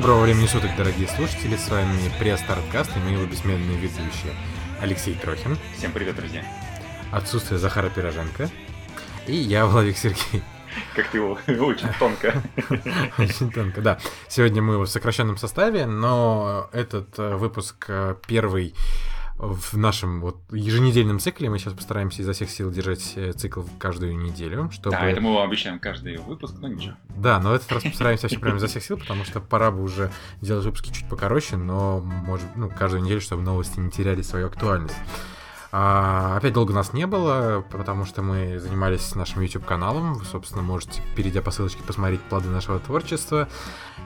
Доброго времени суток, дорогие слушатели. С вами пресс-старткаст и мы его бессменные ведущие Алексей Трохин, Всем привет, друзья. отсутствие Захара Пироженко и я, Владик Сергей. Как ты его очень тонко. Очень тонко, да. Сегодня мы в сокращенном составе, но этот э, выпуск э, первый в нашем вот еженедельном цикле. Мы сейчас постараемся изо всех сил держать э, цикл каждую неделю, чтобы... Да, это мы обещаем каждый выпуск, но ничего. Да, но этот раз постараемся вообще прям изо всех сил, потому что пора бы уже делать выпуски чуть покороче, но может, ну, каждую неделю, чтобы новости не теряли свою актуальность. А, опять долго нас не было, потому что мы занимались нашим YouTube-каналом. Вы, собственно, можете, перейдя по ссылочке, посмотреть плоды нашего творчества.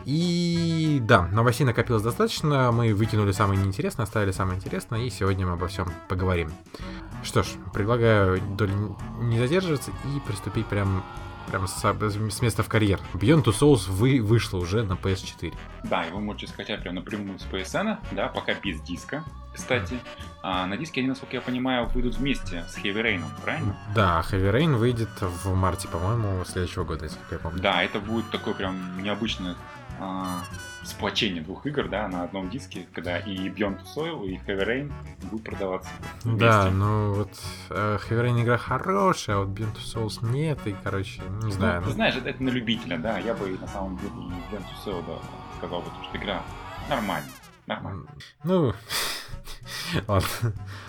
И да, новостей накопилось достаточно. Мы выкинули самое неинтересное, оставили самое интересное, и сегодня мы обо всем поговорим. Что ж, предлагаю не задерживаться и приступить прям прям с, с места в карьер. Beyond Two Souls вы, вышло уже на PS4. Да, вы можете скачать прям напрямую с PSN, да, пока без диска, кстати. А на диске они, насколько я понимаю, выйдут вместе с Heavy Rain, правильно? Да, Heavy Rain выйдет в марте, по-моему, следующего года, если я помню. Да, это будет такое прям необычное а, сплочение двух игр, да, на одном диске, когда и Beyond Soul, и Heavy Rain будут продаваться вместе. Да, ну вот э, Heavy Rain игра хорошая, а вот Beyond Souls нет, и, короче, не знаю. Ну, ну, ты знаешь, это, это на любителя, да, я бы на самом деле Beyond Soul, да, сказал бы, что игра нормальная, нормальная. Ну,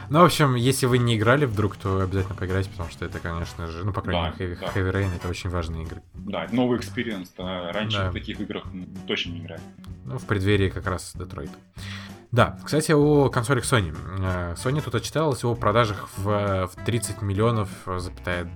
Ну, в общем, если вы не играли вдруг, то обязательно поиграйте, потому что это, конечно же, ну, по крайней Да, мере, Heavy, да. Heavy Rain это очень важные игры. Да, новый experience. Раньше Да. в таких играх точно не играли. Ну, в преддверии как раз Детройта. Да, кстати, о консолях Sony. Э, Sony тут отчиталась о продажах в, в 30 миллионов, э, запятая,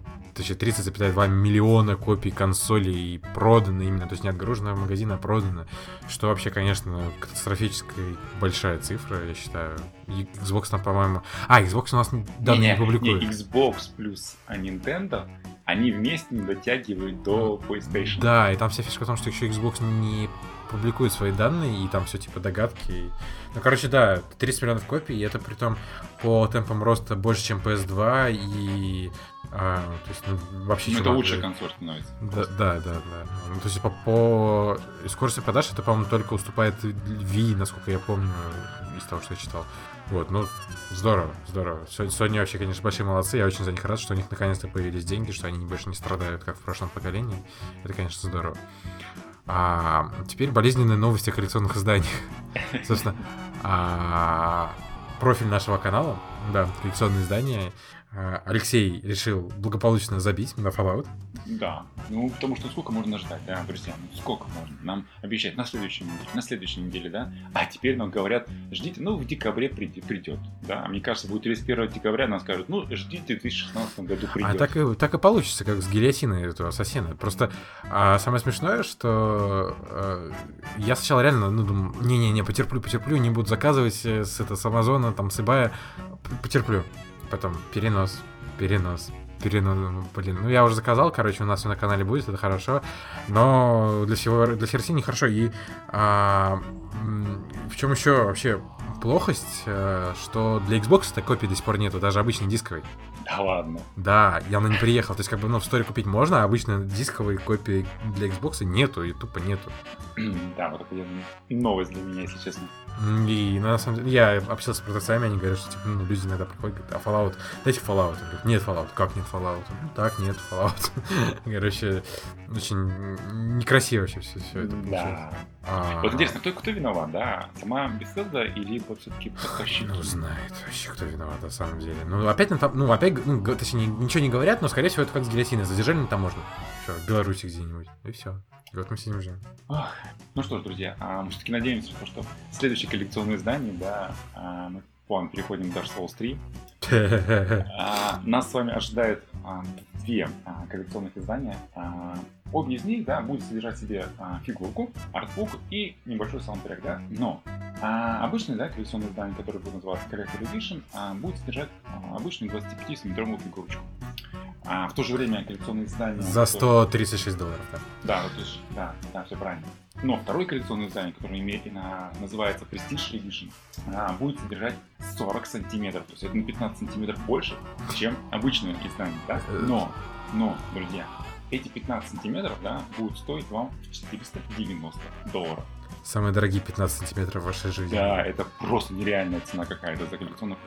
30,2 миллиона копий консолей продано именно, то есть не отгружено в магазин, а продано, что вообще, конечно, катастрофически большая цифра, я считаю. Xbox там, по-моему... А, Xbox у нас данные не, Не-не, публикует. не, Xbox плюс а Nintendo, они вместе не дотягивают до PlayStation. Да, и там вся фишка в том, что еще Xbox не публикует свои данные, и там все типа догадки. Ну, короче, да, 30 миллионов копий, и это при том по темпам роста больше, чем PS2, и... а, то есть, ну, вообще... Ну, это лучшая консоль становится. Да, да, да, да. Ну, то есть по, по скорости продаж это, по-моему, только уступает Wii, насколько я помню, из того, что я читал. Вот, ну, здорово, здорово. Sony вообще, конечно, большие молодцы. Я очень за них рад, что у них наконец-то появились деньги, что они больше не страдают, как в прошлом поколении. Это, конечно, здорово. А теперь болезненные новости о коллекционных изданиях. Собственно, а, профиль нашего канала, да, коллекционные издания. А, Алексей решил благополучно забить на Fallout. Да. Ну, потому что сколько можно ждать, да, друзья? Ну, сколько можно? Нам обещают на следующей неделе, на следующей неделе, да? А теперь нам говорят, ждите, ну, в декабре придет, придет да? А мне кажется, будет 31 декабря, нам скажут, ну, ждите, в 2016 году придет. А так и, так и получится, как с гильотиной этого ассасина. Просто а, самое смешное, что э, я сначала реально, ну, думаю, не-не-не, потерплю, потерплю, не буду заказывать э, с, это, с Амазона, там, с п- потерплю. Потом перенос, перенос, перенос, ну, блин, ну я уже заказал, короче, у нас всё на канале будет, это хорошо, но для всего, для CRC нехорошо. И а, в чем еще вообще плохость, э, что для Xbox этой копии до сих пор нету, даже обычной дисковой. Да ладно. Да, и она не приехала. То есть, как бы, ну, в сторе купить можно, а обычно дисковой копии для Xbox нету, и тупо нету. да, вот это новость для меня, если честно. И на самом деле, я общался с продавцами, они говорят, что типа, ну, люди иногда приходят, говорят, а Fallout, дайте Fallout. Я говорю, нет Fallout. Как нет Fallout? Ну, так, нет Fallout. Короче, очень некрасиво вообще все, все это получилось. Да. Вот интересно, кто, кто виноват, да? Сама Bethesda или все-таки поставщики? Ну, знает вообще, кто виноват на самом деле. Ну, опять, на ну, опять, ну, точнее, ничего не говорят, но, скорее всего, это как с гильотиной. Задержали на таможне. Все, в Беларуси где-нибудь. И все. И вот мы сидим. Ох, Ну что ж, друзья, а, мы все-таки надеемся, что, что следующее коллекционное издание, да, а, мы плавно переходим к Dark Souls 3. А, Нас с вами ожидает а, две а, коллекционных издания. А, Обе из них, да, будет содержать в себе а, фигурку, артбук и небольшой саундтрек, да. Но а, обычное, да, коллекционное издание, которое будет называться Collector Edition, а, будет содержать а, обычную 25-сантиметровую фигурочку. А в то же время коллекционные издания... За которые- 136 долларов, да. Да, вот да, да, все правильно. Но второе коллекционное издание, которое имеет, на- называется Prestige Edition, а, будет содержать 40 сантиметров. То есть это на 15 сантиметров больше, чем обычное издание, да? Но, но, друзья, эти 15 сантиметров, да, будут стоить вам 490 долларов. Самые дорогие 15 сантиметров в вашей жизни. Да, это просто нереальная цена какая-то за коллекционных.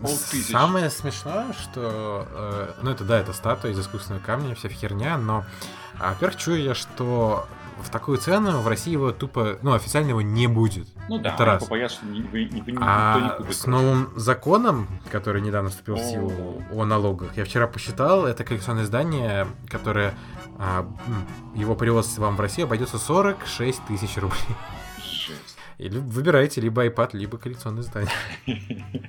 Полтысячи. Самое смешное, что... э, ну, это да, это статуя из искусственного камня, вся херня, но, а, во-первых, чую я, что в такую цену в России его тупо, ну, официально его не будет. Ну да, это раз. ни- вы- никто не А купит. с новым законом, который недавно вступил в силу о налогах, я вчера посчитал, это коллекционное издание, которое а, его привоз вам в Россию обойдется 46 тысяч рублей. Жесть. Или выбирайте либо iPad, либо коллекционное издание.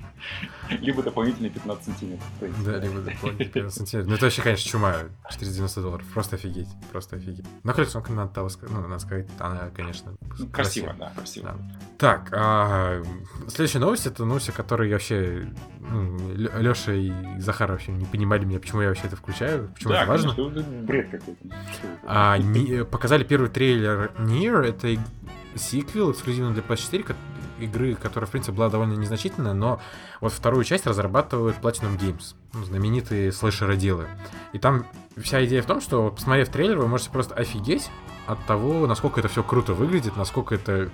Либо дополнительные 15 сантиметров. Да, либо дополнительные 15 сантиметров. Ну, это вообще, конечно, чума. 490 долларов. Просто офигеть. Просто офигеть. Но коллекционка, надо, того ну, надо сказать, она, конечно, Ну, красиво, да, красиво. Да. Так, а, следующая новость это новость, о которой я вообще ну, Леша и Захар вообще не понимали меня, почему я вообще это включаю, почему да, это важно. конечно, бред какой-то. А, не- показали первый трейлер Nier, это сиквел эксклюзивно для PS4, ко- игры, которая, в принципе, была довольно незначительная, но вот вторую часть разрабатывают Platinum Games, ну, знаменитые слэшероделы. И там вся идея в том, что, посмотрев трейлер, вы можете просто офигеть от того, насколько это все круто выглядит, насколько это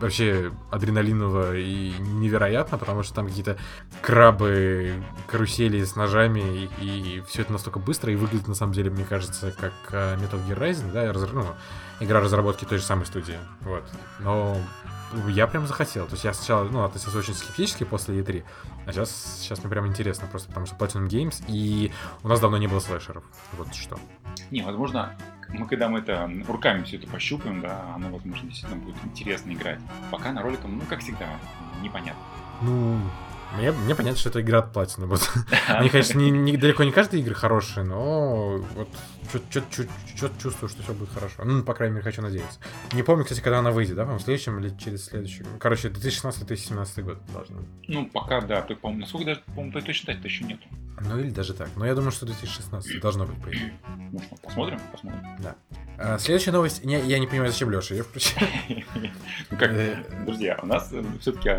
вообще адреналиново и невероятно, потому что там какие-то крабы, карусели с ножами, и, все это настолько быстро и выглядит, на самом деле, мне кажется, как э, Metal Gear Rising, да, раз- ну, игра разработки той же самой студии, вот. Но я прям захотел. То есть я сначала, ну, относился очень скептически после E3, а сейчас, сейчас мне прям интересно, просто потому что Platinum Games, и у нас давно не было слэшеров. Вот что. Не, возможно, мы когда мы это руками все это пощупаем, да, оно, возможно, действительно будет интересно играть. Пока на роликом, ну, как всегда, непонятно. Ну, мне, мне понятно, что это игра от Platinum. Вот. Они, конечно, не, не- далеко не каждая игры хорошие, но вот что-то чувствую, что все будет хорошо. Ну, по крайней мере, хочу надеяться. Не помню, кстати, когда она выйдет, да, по-моему, в следующем или через следующий. Короче, 2016-2017 год должно. быть. Ну, пока, да, то, по-моему, насколько даже, по-моему, той точно дать еще нету. Ну, или даже так. Но я думаю, что 2016 должно быть, по идее. Ну что, посмотрим? Посмотрим. А, следующая новость. Не, я не понимаю, зачем Леша ее включил. Ну как, Э. друзья, у нас все-таки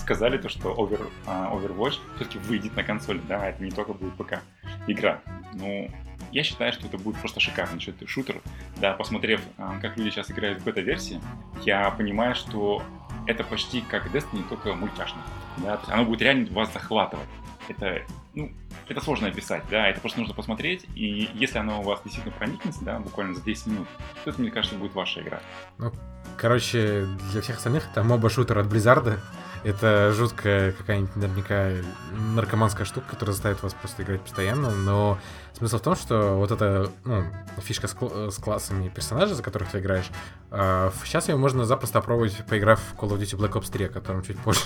сказали то, что Over, а, Overwatch все-таки выйдет на консоли, да, это не только будет ПК игра. Ну, я считаю, что это будет просто шикарный шут- шутер. Да, посмотрев, а, как люди сейчас играют в бета-версии, я понимаю, что это почти как Destiny, только мультяшно. Да, то есть оно будет реально вас захватывать. Это, ну, это сложно описать, да, это просто нужно посмотреть, и если оно у вас действительно проникнется, да, буквально за 10 минут, то это, мне кажется, будет ваша игра. Короче, для всех остальных это моба-шутер от Blizzard. Это жуткая какая-нибудь наверняка наркоманская штука, которая заставит вас просто играть постоянно, но смысл в том, что вот эта ну, фишка с, кл- с классами персонажей, за которых ты играешь, а, сейчас ее можно запросто опробовать, поиграв в Call of Duty Black Ops 3, о котором чуть позже.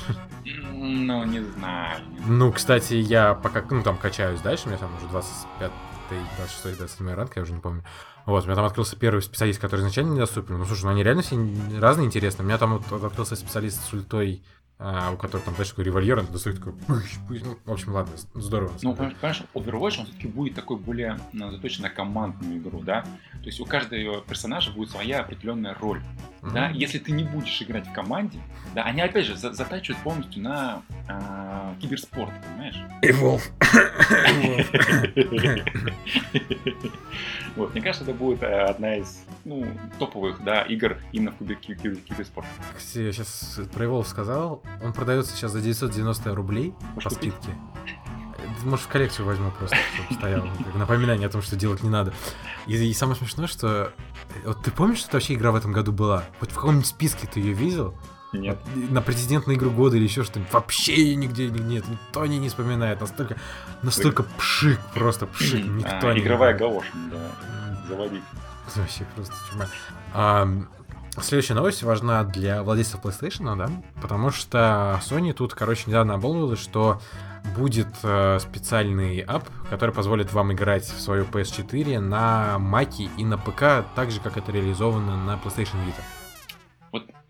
Ну, не знаю. Ну, кстати, я пока, ну, там качаюсь дальше, у меня там уже 25 26 27 ранг, я уже не помню. Вот, у меня там открылся первый специалист, который изначально недоступен. Ну, слушай, ну они реально все разные интересные. У меня там вот открылся специалист с ультой, а, у которого там, знаешь, такой револьвер, он достает такой... Ну, в общем, ладно, здорово. Ну, понимаешь, Overwatch, он все-таки будет такой более ну, заточен на командную игру, да? То есть у каждого персонажа будет своя определенная роль, да? Мгм. Если ты не будешь играть в команде, да, они, опять же, за- затачивают полностью на а, киберспорт, понимаешь? Evolve. Вот, мне кажется, это будет э, одна из, ну, топовых, да, игр именно в кибер- кибер- киберспорте. Кстати, я сейчас про Evolve сказал. Он продается сейчас за 990 рублей Можешь по купить? скидке. Может, в коллекцию возьму просто, чтобы стоял. как напоминание о том, что делать не надо. И, и самое смешное, что... э, Вот ты помнишь, что вообще игра в этом году была? Хоть в каком-нибудь списке ты ее видел? Нет. На претендент на игру года или еще что-нибудь. Вообще нигде не- нет. Никто о ней не вспоминает. Настолько, настолько пшик, просто пшик. Никто А, не игровая галоша, да, заводить. Вообще просто чума. А, следующая новость важна для владельцев PlayStation, да? Потому что Sony тут, короче, недавно обмолвилась, что будет э, специальный ап, который позволит вам играть в свою PS4 на Маке и на ПК, так же, как это реализовано на PlayStation Vita.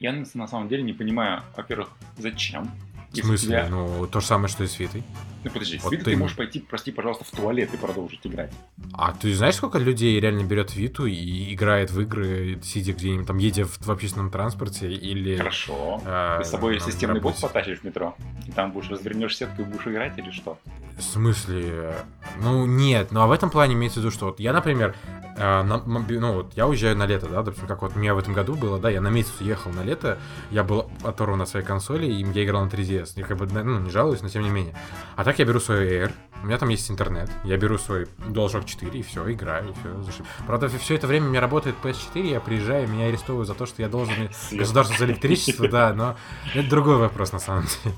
Я на самом деле не понимаю, во-первых, зачем. В смысле? тебя- Ну, то же самое, что и с Витой. Ну подожди, Вот виду ты- ты можешь пойти, прости, пожалуйста, в туалет и продолжить играть. А ты знаешь, сколько людей реально берет Виту и играет в игры, сидя где-нибудь там, едя в, в общественном транспорте или... Хорошо. а, Ты с собой на системный бот потащишь в метро? И там будешь развернешь сетку и будешь играть или что? В смысле? Ну, нет, ну а в этом плане имеется в виду, что вот я, например, э, на ну вот я уезжаю на лето, да, допустим, как вот у меня в этом году было, да, я на месяц уехал на лето, я был оторван от своей консоли, и я играл на 3DS. Я как бы, ну, не жалуюсь, но тем не менее. А так я беру свой Air, у меня там есть интернет, я беру свой DualShock 4 и все, играю, и все, зашиб. Правда, все это время у меня работает PS4, я приезжаю, меня арестовывают за то, что я должен Свет. государство за электричество, да, но это другой вопрос на самом деле.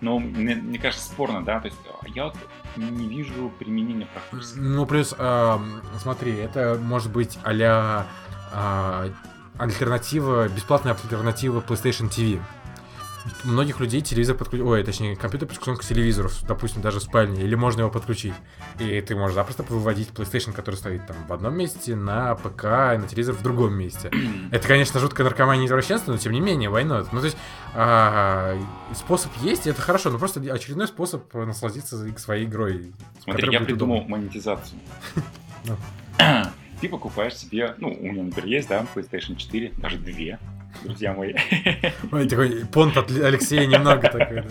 Ну, мне, мне кажется, спорно, да? То есть а, я вот не вижу применения практически. Ну, плюс, эм, смотри, это может быть а-ля а, альтернатива, бесплатная альтернатива PlayStation TV. Многих людей телевизор подключен, ой, точнее, компьютер подключен к телевизору, допустим, даже в спальне, или можно его подключить. И ты можешь запросто выводить PlayStation, который стоит там в одном месте, на ПК и на телевизор в другом месте. Это, конечно, жуткая наркомания и извращенство, но тем не менее, not? Ну, то есть, а, способ есть, и это хорошо, но просто очередной способ насладиться своей игрой. Смотри, я придумал удобно. монетизацию. Ну. Ты покупаешь себе, ну, у меня, например, есть, да, PlayStation 4, даже две, друзья мои. Ой, такой понт от Алексея немного такой. да.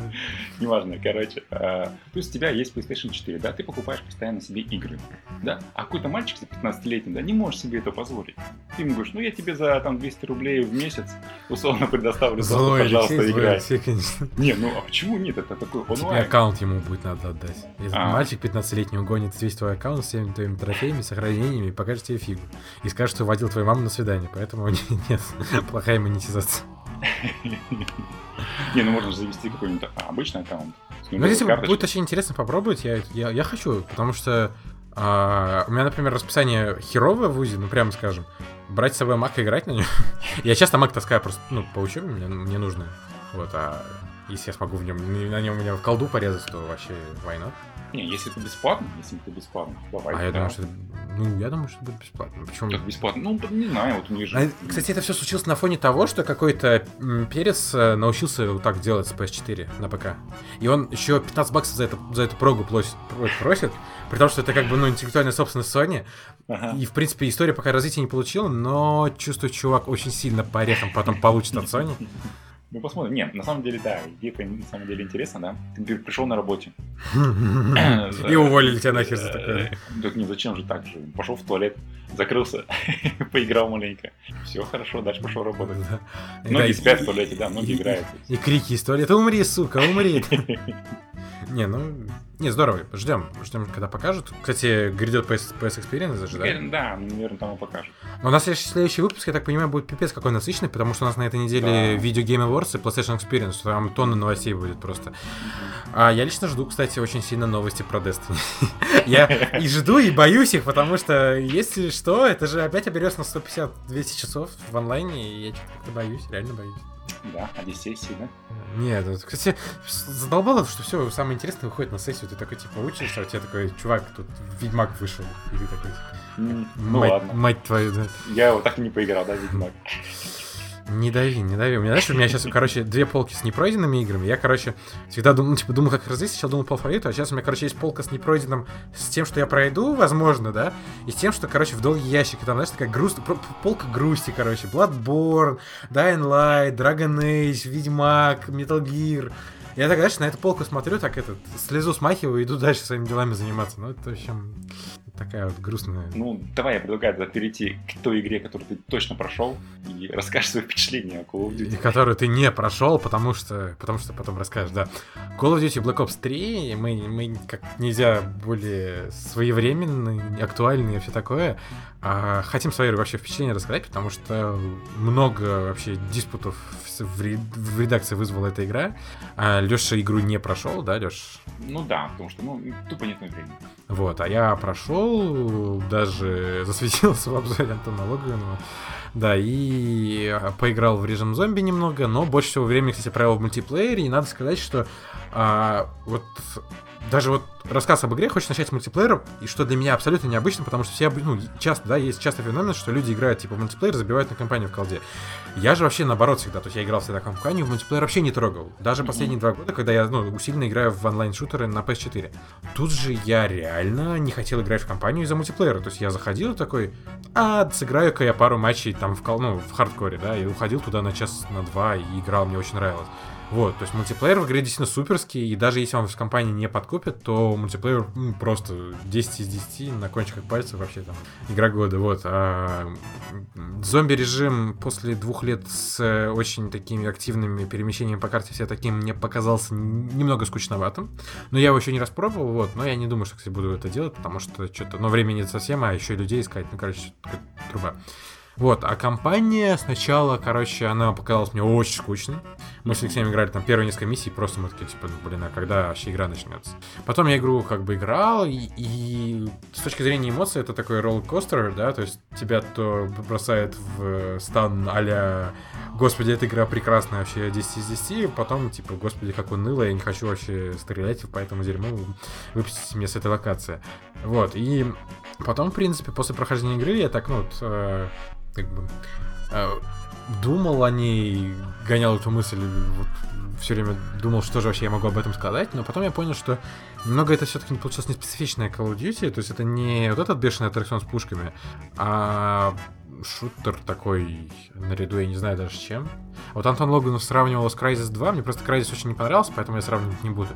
Неважно, короче. э, Плюс у тебя есть PlayStation 4, да, ты покупаешь постоянно себе игры, да, а какой-то мальчик за 15-летний, да, не может себе это позволить. Ты ему говоришь, ну, я тебе за там 200 рублей в месяц условно предоставлю Злой пожалуйста, Алексей, злой играй. Алексей, конечно. Не, ну, а почему нет? Это такой Тебе онлайн. аккаунт ему будет надо отдать. Если А. мальчик 15-летний угонит весь твой аккаунт с всеми твоими трофеями, сохранениями и покажет тебе фигу. И скажет, что водил твою маму на свидание. Поэтому нет, плохая монетизация. Не, ну, можно завести какой-нибудь обычный аккаунт. Ну, если будет очень интересно попробовать, я, я, я хочу, потому что а, у меня, например, расписание херовое в УЗИ, ну, прямо скажем. Брать с собой Мак и играть на нем. я часто Мак таскаю просто, ну, по учебе мне, мне нужно. Вот, а если я смогу в нем, на нем у меня в колду порезать, то вообще война. Не, если это бесплатно, если это бесплатно, давай. А я да. думаю, что это, ну, я думаю, что это будет бесплатно. Почему? Как бесплатно? Ну, не знаю, вот у них же... А, Кстати, это все случилось на фоне того, что какой-то м, перец э, научился вот так делать с PS4 на ПК. И он еще 15 баксов за, это, за эту прогу плось- про- просит, при том, что это как бы ну, интеллектуальная собственность Sony. Ага. И, в принципе, история пока развития не получила, но чувствую, чувак очень сильно по орехам потом получит от Sony. Ну, посмотрим. Нет, на самом деле, да, идея на самом деле интересно, да. Ты при- пришел на работе. И уволили тебя нахер за такое. Э, Так не, зачем же так же? Пошел в туалет, закрылся, поиграл маленько. Все хорошо, дальше пошел работать. Да. Многие спят в туалете, да, многие играют. И крики из туалета «Умри, сука, умри!» Не, ну... Не, здорово, ждем. Ждем, когда покажут. Кстати, грядет PS, PS Experience же, да? Теперь, Да, наверное, там и покажут. Но у нас следующий, выпуск, я так понимаю, будет пипец какой насыщенный, потому что у нас на этой неделе Да. Video Game Awards и PlayStation Experience, там тонны новостей будет просто. А я лично жду, кстати, очень сильно новости про Destiny. я и жду, и боюсь их, потому что, если что, это же опять оберется на 150-200 часов в онлайне, и я что-то как-то боюсь, реально боюсь. Да, Одиссей сильно. Нет, вот, кстати, задолбало, что все самое интересное выходит на сессию, ты такой, типа, учишься, а у тебя такой, чувак, тут Ведьмак вышел, и ты такой, М, Ну мать, ладно. мать твою, да. Я его так и не поиграл, да, Ведьмак? Не дави, не дави. У меня, знаешь, у меня сейчас, короче, две полки с непройденными играми. Я, короче, всегда думал, ну, типа, думал, как разлить. Сначала думал по алфавиту, а сейчас у меня, короче, есть полка с непройденным, с тем, что я пройду, возможно, да, и с тем, что, короче, в долгий ящик. И там, знаешь, такая грусть, полка грусти, короче. Bloodborne, Dying Light, Dragon Age, Ведьмак, Metal Gear. Я так, знаешь, на эту полку смотрю, так этот, слезу смахиваю и иду дальше своими делами заниматься. Ну, это, в общем, такая вот грустная. Ну, давай я предлагаю тогда перейти к той игре, которую ты точно прошел, и расскажешь свои впечатления о Call of И Duty. которую ты не прошел, потому что, потому что потом расскажешь, да. Call of Duty Black Ops 3, мы, мы как нельзя более своевременные, актуальные и все такое. А хотим свои вообще впечатления рассказать, потому что много вообще диспутов в редакции вызвала эта игра. А Леша игру не прошел, да, Леш? Ну да, потому что, ну, тупо нет времени. Вот, а я прошел, даже засветился в обзоре Антона Логвинова. Да, и поиграл в режим зомби немного, но больше всего времени, кстати, провел в мультиплеере. И надо сказать, что а, вот даже вот рассказ об игре хочешь начать с мультиплеера, и что для меня абсолютно необычно, потому что все, ну, часто, да, есть часто феномен, что люди играют, типа, в мультиплеер, забивают на компанию в колде. Я же вообще наоборот всегда, то есть я играл всегда в компанию, в мультиплеер вообще не трогал. Даже последние два года, когда я, ну, усиленно играю в онлайн-шутеры на PS4. Тут же я реально не хотел играть в компанию из-за мультиплеера. То есть я заходил такой, а, сыграю-ка я пару матчей там в, кол- ну, в хардкоре, да, и уходил туда на час, на два и играл, мне очень нравилось. Вот, то есть мультиплеер в игре действительно суперский, и даже если он в компании не подкупит, то мультиплеер ну, просто 10 из 10 на кончиках пальцев вообще там игра года, вот. А зомби-режим после двух лет с э, очень такими активными перемещениями по карте все таким мне показался немного скучноватым, но я его еще не распробовал, вот, но я не думаю, что, кстати, буду это делать, потому что что-то, ну, времени нет совсем, а еще и людей искать, ну, короче, труба. Вот, а компания сначала, короче, она показалась мне очень скучной. Мы с Алексеем играли там первые несколько миссий, просто мы такие, типа, ну, блин, а когда вообще игра начнется? Потом я игру как бы играл, и, и с точки зрения эмоций это такой роллер-костер, да, то есть тебя то бросает в стан а господи, эта игра прекрасная, вообще 10 из 10, потом, типа, господи, как уныло, я не хочу вообще стрелять по этому дерьму, выпустите мне с этой локации. Вот, и потом, в принципе, после прохождения игры я так, ну, вот, э, как бы э, думал о ней, гонял эту мысль, вот, все время думал, что же вообще я могу об этом сказать, но потом я понял, что немного это все-таки получилось не специфичная Call of Duty, то есть это не вот этот бешеный аттракцион с пушками, а шутер такой наряду, я не знаю даже с чем. Вот Антон Логанов сравнивал с Crysis 2, мне просто Crysis очень не понравился, поэтому я сравнивать не буду.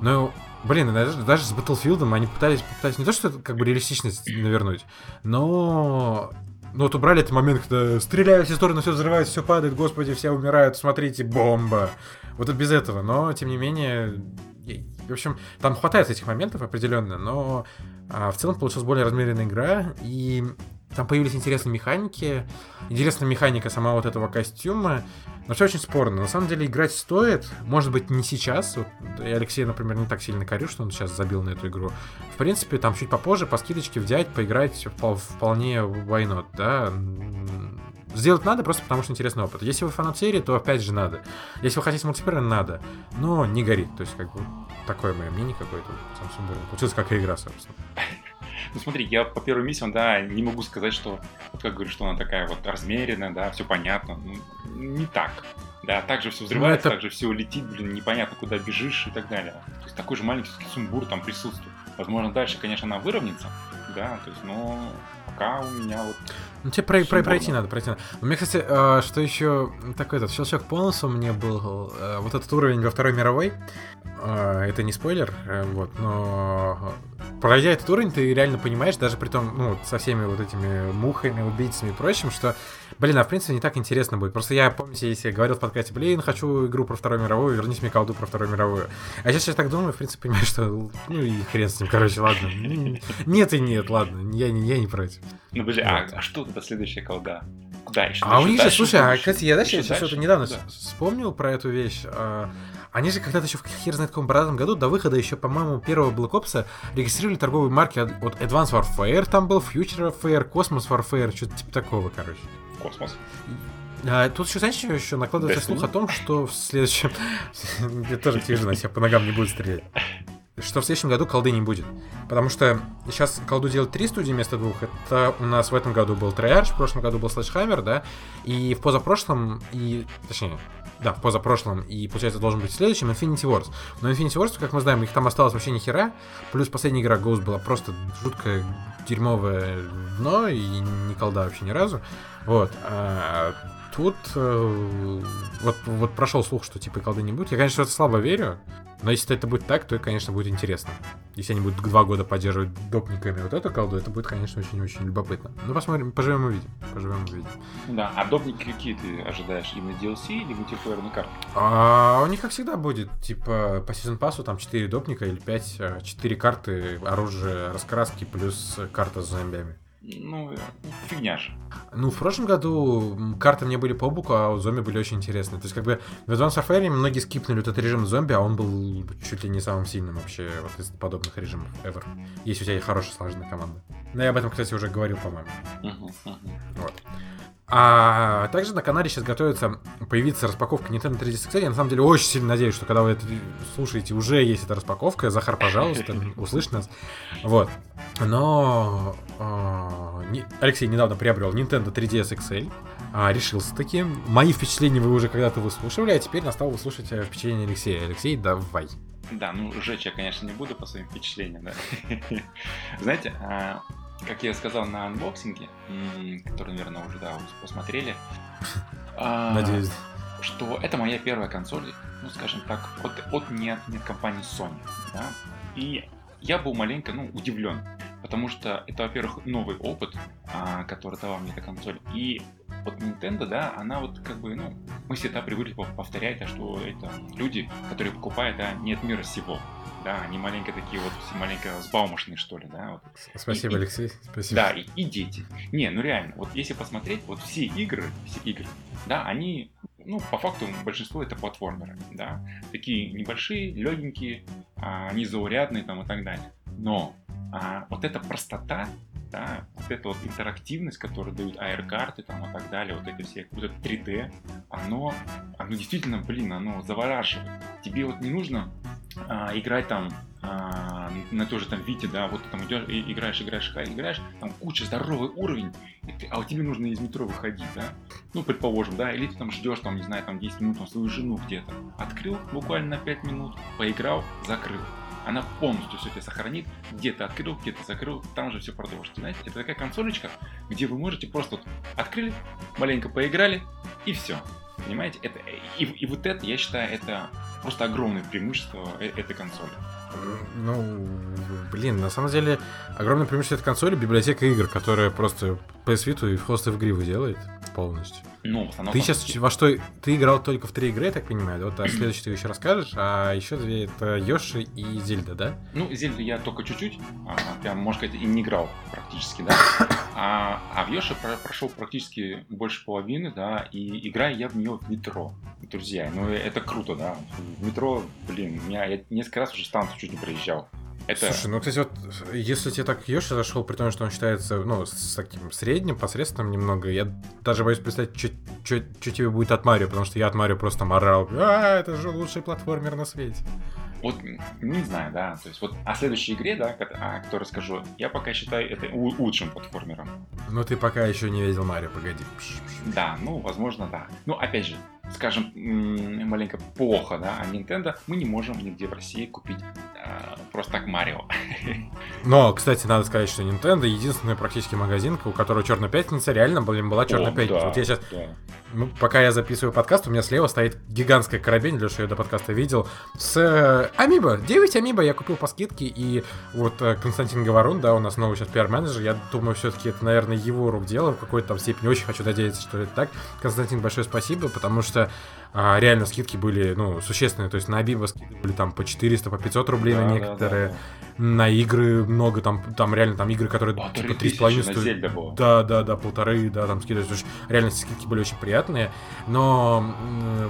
Но, блин, даже, даже с Battlefield они пытались, пытались не то, что это как бы реалистичность навернуть, но ну вот убрали этот момент, когда стреляют все стороны, все взрывается, все падает, господи, все умирают, смотрите, бомба. Вот это без этого, но тем не менее, в общем, там хватает этих моментов определенно, но а, в целом получилась более размеренная игра, и там появились интересные механики, интересная механика сама вот этого костюма, но все очень спорно. На самом деле играть стоит, может быть, не сейчас. Вот, я Алексей, например, не так сильно корю, что он сейчас забил на эту игру. В принципе, там чуть попозже по скидочке взять, поиграть вполне why да. Сделать надо просто потому, что интересный опыт. Если вы фанат серии, то опять же надо. Если вы хотите мультиплеер, надо. Но не горит. То есть, как бы, такое мое мнение какое-то. Samsung получилось как и игра, собственно. Ну смотри, я по первой миссии, да, не могу сказать, что, вот как говоришь, что она такая вот размеренная, да, все понятно. Ну, не так. Да, также все взрывается, ну, это... также все летит, блин, непонятно, куда бежишь и так далее. То есть такой же маленький сумбур там присутствует. Возможно, дальше, конечно, она выровняется, да, то есть, но пока у меня вот... Ну, тебе про, про, пройти надо, пройти надо. У меня, кстати, э, что еще такой этот щелчок по носу мне был э, вот этот уровень во Второй мировой. Э, это не спойлер, э, вот, но пройдя этот уровень, ты реально понимаешь, даже при том, ну, со всеми вот этими мухами, убийцами и прочим, что, блин, а в принципе не так интересно будет. Просто я, помните, если я говорил в подкасте, блин, хочу игру про Вторую мировую, верните мне колду про Вторую мировую. А сейчас я так думаю, в принципе, понимаю, что, ну и хрен с ним, короче, ладно. Нет и нет, ладно, я не, я не против. Ну, подожди, а, а что тогда следующая колда? Да, еще а у них же, слушай, а, кстати, я дальше что-то недавно да. вспомнил про эту вещь. Они же когда-то еще в хер знает каком бородатом году до выхода еще, по-моему, первого Black Ops регистрировали торговые марки от, от Advanced Warfare, там был Future Warfare, Cosmos Warfare, что-то типа такого, короче. Космос. А, тут еще, знаешь, еще, еще накладывается слух о том, что в следующем... Я тоже тяжело на себя по ногам не будет стрелять что в следующем году колды не будет. Потому что сейчас колду делают три студии вместо двух. Это у нас в этом году был Treyarch, в прошлом году был Sledgehammer, да, и в позапрошлом, и, точнее, да, в позапрошлом, и, получается, должен быть в следующем Infinity Wars. Но Infinity Wars, как мы знаем, их там осталось вообще ни хера, плюс последняя игра Ghost была просто жуткое дерьмовое дно, и не колда вообще ни разу. Вот. А тут э, вот, вот прошел слух, что типа колды не будет. Я, конечно, в это слабо верю, но если это будет так, то, конечно, будет интересно. Если они будут два года поддерживать допниками вот эту колду, это будет, конечно, очень-очень любопытно. Ну, посмотрим, поживем увидим. Поживем увидим. Да, а допники какие ты ожидаешь? Именно DLC или мультиплеерные карты? А, у них, как всегда, будет, типа, по сезон пассу там 4 допника или 5, 4 а, карты, оружие, раскраски плюс карта с зомбями ну, фигня же. Ну, в прошлом году карты мне были по боку, а зомби были очень интересные. То есть, как бы в Advanced Warfare многие скипнули этот режим зомби, а он был чуть ли не самым сильным вообще вот из подобных режимов ever. Если у тебя хорошая слаженная команда. Но я об этом, кстати, уже говорил, по-моему. Uh-huh, uh-huh. Вот. А также на канале сейчас готовится появиться распаковка Nintendo 3DS XL. Я на самом деле очень сильно надеюсь, что когда вы это слушаете, уже есть эта распаковка. Захар, пожалуйста, услышь нас. Вот. Но э, не, Алексей недавно приобрел Nintendo 3DS XL. А, решился таки. Мои впечатления вы уже когда-то выслушивали, а теперь настал выслушать э, впечатления Алексея. Алексей, давай. Да, ну жечь я, конечно, не буду по своим впечатлениям, да. Знаете, а, как я сказал на анбоксинге, который, наверное, уже, да, посмотрели. А, Надеюсь. Что это моя первая консоль, ну, скажем так, от, от нет, нет компании Sony, да. И я был маленько, ну, удивлен, потому что это, во-первых, новый опыт, а, который давала мне эта консоль, и вот Nintendo, да, она вот как бы, ну, мы всегда привыкли повторять, а что это люди, которые покупают, да, нет мира сего. Да, они маленько такие вот, все маленько сбаумошные, что ли, да. Вот. Спасибо, и, Алексей, спасибо. Да, и, и дети. Не, ну реально, вот если посмотреть, вот все игры, все игры, да, они, ну, по факту, большинство это платформеры, да. Такие небольшие, легенькие, а, незаурядные там и так далее. Но а, вот эта простота, да, вот эта вот интерактивность, которую дают AR-карты там и так далее, вот эти все, вот это 3D, оно, оно действительно, блин, оно завораживает. Тебе вот не нужно а, играть там а, на той же там Вите, да, вот там идешь, играешь, играешь, играешь, там куча здоровый уровень, ты, а вот тебе нужно из метро выходить, да, ну, предположим, да, или ты там ждешь, там, не знаю, там 10 минут, там, свою жену где-то, открыл буквально на 5 минут, поиграл, закрыл, она полностью все тебе сохранит, где-то открыл, где-то закрыл, там же все продолжите. Знаете, это такая консолечка, где вы можете просто вот открыли, маленько поиграли, и все. Понимаете? Это, и, и вот это, я считаю, это просто огромное преимущество э, этой консоли. Ну, блин, на самом деле, огромное преимущество этой консоли библиотека игр, которая просто PS Vita и Host of Grieve делает полностью. Ну, Ты сейчас во что... Ты играл только в три игры, я так понимаю, да? Вот, а следующий ты еще расскажешь, а еще две это Йоши и Зельда, да? Ну, Зельда я только чуть-чуть, а, прям, можно сказать, и не играл практически, да? А, а в Йоши про прошел практически больше половины, да, и играю я в нее в метро. Друзья, ну это круто, да? В метро, блин, меня, я несколько раз уже станцию чуть не проезжал. Это... Слушай, ну, кстати, вот, если тебе так Йоши зашел, при том, что он считается, ну, с таким средним, посредственным немного, я даже боюсь представить, что тебе будет от Марио, потому что я от Марио просто морал. А, это же лучший платформер на свете. Вот, не знаю, да, то есть вот о следующей игре, да, о которой скажу, я пока считаю это лучшим платформером. Но ты пока еще не видел Марио, погоди. Да, ну, возможно, да. Ну, опять же, скажем, маленько плохо, да, а Nintendo мы не можем нигде в России купить э, просто так Марио. Но, кстати, надо сказать, что Nintendo единственный практически магазин, у которого Черная Пятница реально, блин, была Черная Пятница. Да, вот я сейчас, да. ну, пока я записываю подкаст, у меня слева стоит гигантская коробень, Леша, я до подкаста видел, с э, Амибо, 9 Амибо я купил по скидке, и вот э, Константин Говорун, да, у нас новый сейчас пиар-менеджер, я думаю, все-таки это, наверное, его рук дело в какой-то там степени, очень хочу надеяться, что это так. Константин, большое спасибо, потому что а, реально скидки были, ну, существенные. То есть на Абиба скидки были там по 400, по 500 рублей да, на некоторые. Да, да. На игры много, там, там реально там игры, которые полторы типа 3,5 стоят. Да, да, да, полторы, да, там скидки. То есть реально скидки были очень приятные. Но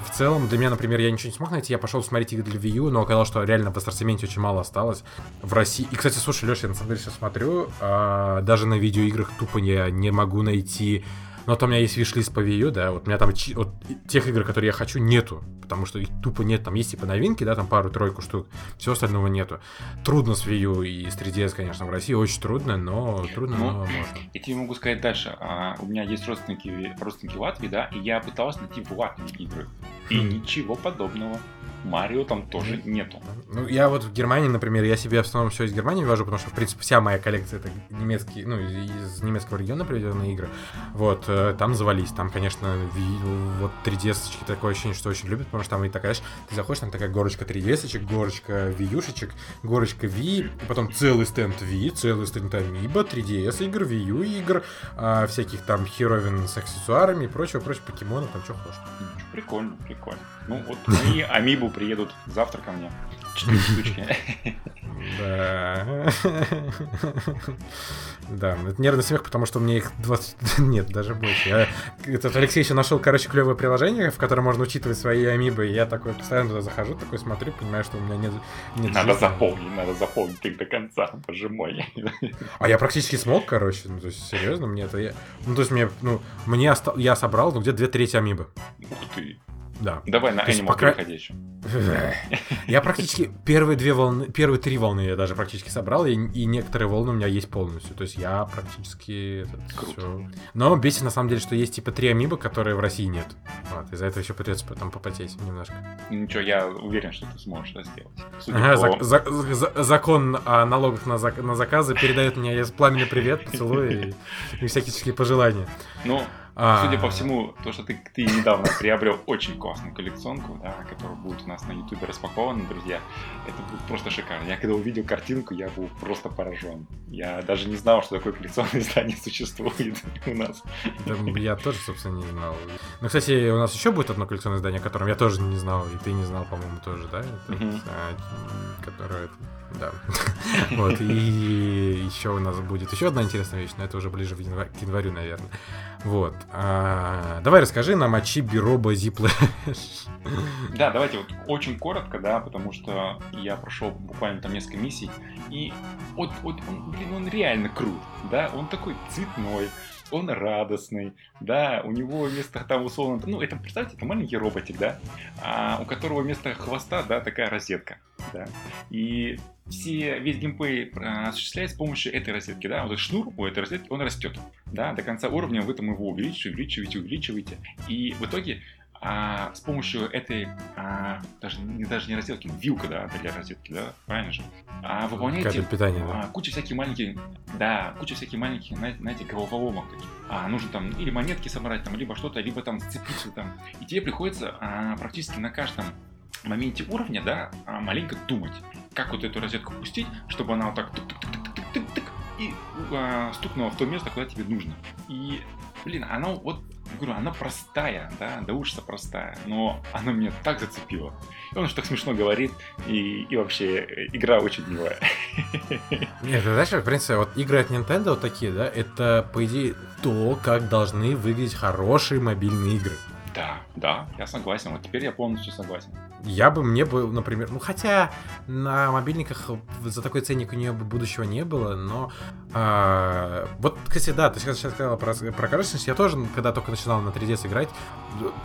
в целом для меня, например, я ничего не смог найти. Я пошел смотреть игры для Wii U, но оказалось, что реально в ассортименте очень мало осталось в России. И, кстати, слушай, Леша, я на самом деле сейчас смотрю, а, даже на видеоиграх тупо я не могу найти но вот у меня есть виш-лист по Wii U, да, вот у меня там вот, тех игр, которые я хочу, нету, потому что их тупо нет, там есть типа новинки, да, там пару-тройку штук, всего остального нету. Трудно с Wii U и с 3DS, конечно, в России очень трудно, но трудно, ну, но можно. Я тебе могу сказать дальше, а, у меня есть родственники, родственники в Латвии, да, и я пытался найти в Латвии игры, и хм. ничего подобного. Марио там тоже нету. Ну, я вот в Германии, например, я себе в основном все из Германии вожу, потому что, в принципе, вся моя коллекция это немецкие, ну, из немецкого региона приведенные игры. Вот, э, там завались. Там, конечно, вот 3DS такое ощущение, что очень любят, потому что там и такая, ты заходишь, там такая горочка 3DS, горочка Wii горочка Wii, потом целый стенд Wii, целый стенд Amiibo, 3DS игр, Wii U игр, а, всяких там херовин с аксессуарами и прочего, прочего, покемонов, там что хочешь. Прикольно, прикольно. Ну вот мои Амибу приедут завтра ко мне. четыре штучки. Да. Да, это нервный смех, потому что у меня их 20... Нет, даже больше. Я... Этот Алексей еще нашел, короче, клевое приложение, в котором можно учитывать свои амибы. И я такой постоянно туда захожу, такой смотрю, понимаю, что у меня нет... нет Надо жизни. заполнить, надо заполнить их до конца, боже мой. А я практически смог, короче. Ну, то есть, серьезно, мне это... Ну, то есть, мне, ну, мне оста- я собрал, ну, где две трети амибы. Ух ты. Да. Давай на То Animal пока- переходящем. Я практически первые две волны, первые три волны я даже практически собрал, и, и некоторые волны у меня есть полностью. То есть я практически Круто. всё. Но бесит на самом деле, что есть типа три амибо, которые в России нет. Вот, из-за этого еще придется потом попотеть немножко. Ничего, я уверен, что ты сможешь это сделать. Судя Ага, по- зак- за- за- закон о налогах на, зак- на заказы передает мне пламенный привет, поцелуй и, и всяческие пожелания. Ну, А, судя по всему, то, что ты, ты недавно приобрел очень классную коллекционку, да, которая будет у нас на ютубе распакована, друзья, это будет просто шикарно. Я когда увидел картинку, я был просто поражен. Я даже не знал, что такое коллекционное издание существует у нас. Да, я тоже, собственно, не знал. Ну, кстати, у нас еще будет одно коллекционное издание, о котором я тоже не знал, и ты не знал, по-моему, тоже, да? Это, а, которое, да. Вот, и еще у нас будет еще одна интересная вещь, но это уже ближе к январю, наверное. Вот. А, Давай расскажи нам о Чиби Робо Зиплэш. Да, давайте вот очень коротко, да, потому что я прошел буквально там несколько миссий, и вот, вот он, блин, он реально крут, да, он такой цветной, он радостный, да, у него вместо там условно, ну, это, представьте, это маленький роботик, да, а, у которого вместо хвоста, да, такая розетка, да, и все, весь геймплей а, осуществляется с помощью этой розетки, да, вот этот шнур у этой розетки, он растет, да, до конца уровня вы там его увеличиваете, увеличиваете, увеличиваете, и в итоге а, с помощью этой, а, даже, не, даже не розетки, вилка, да, для розетки, да, правильно же, а, выполняете Кабель питания, да. а, куча всяких маленьких, да, куча всяких маленьких, знаете, знаете, головоломок таких. А, нужно там или монетки собрать, там, либо что-то, либо там сцепиться там. И тебе приходится а, практически на каждом моменте уровня, да, а, маленько думать, как вот эту розетку пустить, чтобы она вот так тык-тык-тык-тык-тык-тык и а, стукнула в то место, куда тебе нужно. И, блин, она вот, говорю, она простая, да, до ужаса простая, но она меня так зацепила. И он же так смешно говорит, и, и вообще игра очень милая. Нет, знаешь, в принципе, вот игры от Nintendo вот такие, да, это, по идее, то, как должны выглядеть хорошие мобильные игры. Да, да, я согласен. Вот теперь я полностью согласен. Я бы, мне бы, например, ну хотя на мобильниках за такой ценник у нее бы будущего не было, но а, вот, кстати, да, ты сейчас, сейчас сказала про, про качественность, я тоже, когда только начинал на 3DS играть,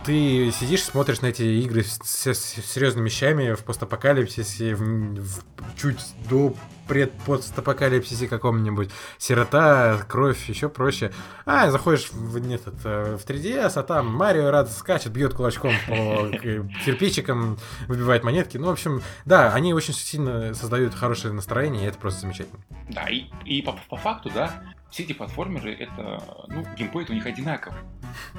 ты сидишь, смотришь на эти игры с, с- с серьезными вещами в постапокалипсисе, в, в- чуть до предпостапокалипсисе каком-нибудь, сирота, кровь, еще проще. А, заходишь в, э, в 3DS, а там Марио рад скачет, бьет кулачком по кирпичикам, выбивает монетки. Ну, в общем, да, они очень сильно создают хорошее настроение, и это просто замечательно. Да, и, и по, по факту, да, все эти платформеры, это, ну, геймплей у них одинаковый.